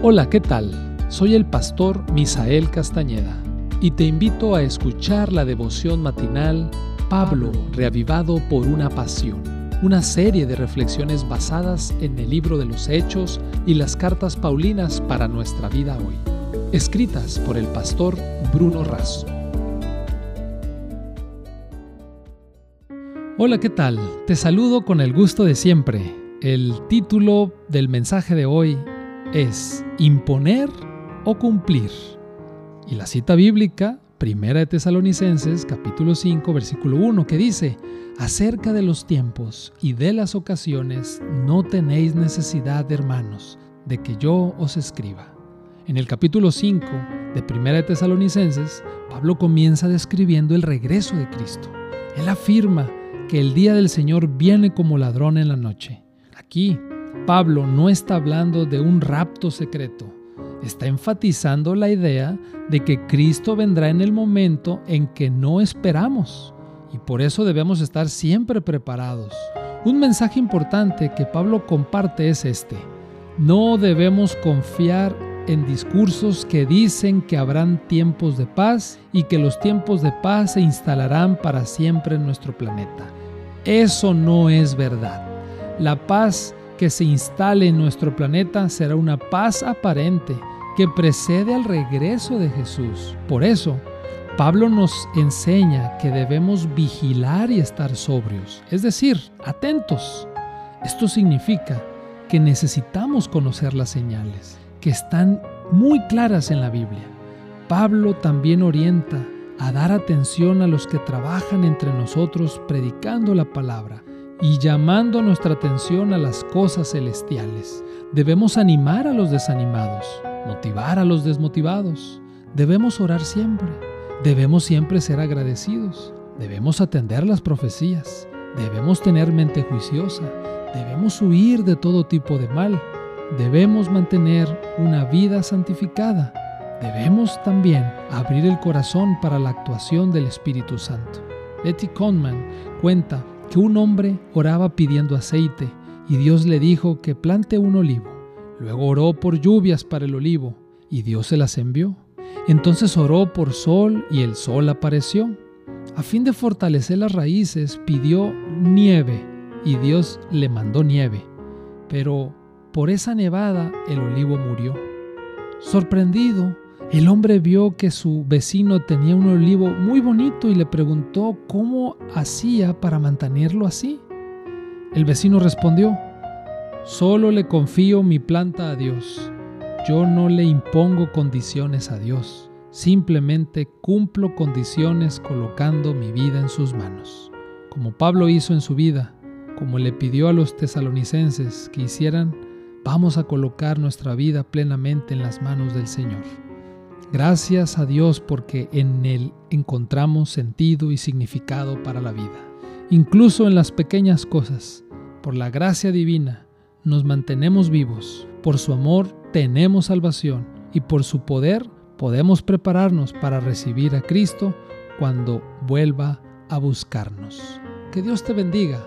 Hola, ¿qué tal? Soy el pastor Misael Castañeda y te invito a escuchar la devoción matinal Pablo, reavivado por una pasión, una serie de reflexiones basadas en el libro de los Hechos y las cartas Paulinas para nuestra vida hoy, escritas por el pastor Bruno Razo. Hola, ¿qué tal? Te saludo con el gusto de siempre. El título del mensaje de hoy es imponer o cumplir. Y la cita bíblica, Primera de Tesalonicenses, capítulo 5, versículo 1, que dice, acerca de los tiempos y de las ocasiones no tenéis necesidad, hermanos, de que yo os escriba. En el capítulo 5 de Primera de Tesalonicenses, Pablo comienza describiendo el regreso de Cristo. Él afirma que el día del Señor viene como ladrón en la noche. Aquí, Pablo no está hablando de un rapto secreto, está enfatizando la idea de que Cristo vendrá en el momento en que no esperamos y por eso debemos estar siempre preparados. Un mensaje importante que Pablo comparte es este. No debemos confiar en discursos que dicen que habrán tiempos de paz y que los tiempos de paz se instalarán para siempre en nuestro planeta. Eso no es verdad. La paz que se instale en nuestro planeta será una paz aparente que precede al regreso de Jesús. Por eso, Pablo nos enseña que debemos vigilar y estar sobrios, es decir, atentos. Esto significa que necesitamos conocer las señales, que están muy claras en la Biblia. Pablo también orienta a dar atención a los que trabajan entre nosotros predicando la palabra y llamando nuestra atención a las cosas celestiales. Debemos animar a los desanimados, motivar a los desmotivados. Debemos orar siempre. Debemos siempre ser agradecidos. Debemos atender las profecías. Debemos tener mente juiciosa. Debemos huir de todo tipo de mal. Debemos mantener una vida santificada. Debemos también abrir el corazón para la actuación del Espíritu Santo. Betty Conman cuenta que un hombre oraba pidiendo aceite y Dios le dijo que plante un olivo. Luego oró por lluvias para el olivo y Dios se las envió. Entonces oró por sol y el sol apareció. A fin de fortalecer las raíces pidió nieve y Dios le mandó nieve. Pero por esa nevada el olivo murió. Sorprendido, el hombre vio que su vecino tenía un olivo muy bonito y le preguntó cómo hacía para mantenerlo así. El vecino respondió, solo le confío mi planta a Dios. Yo no le impongo condiciones a Dios, simplemente cumplo condiciones colocando mi vida en sus manos. Como Pablo hizo en su vida, como le pidió a los tesalonicenses que hicieran, vamos a colocar nuestra vida plenamente en las manos del Señor. Gracias a Dios porque en Él encontramos sentido y significado para la vida. Incluso en las pequeñas cosas, por la gracia divina, nos mantenemos vivos. Por su amor tenemos salvación y por su poder podemos prepararnos para recibir a Cristo cuando vuelva a buscarnos. Que Dios te bendiga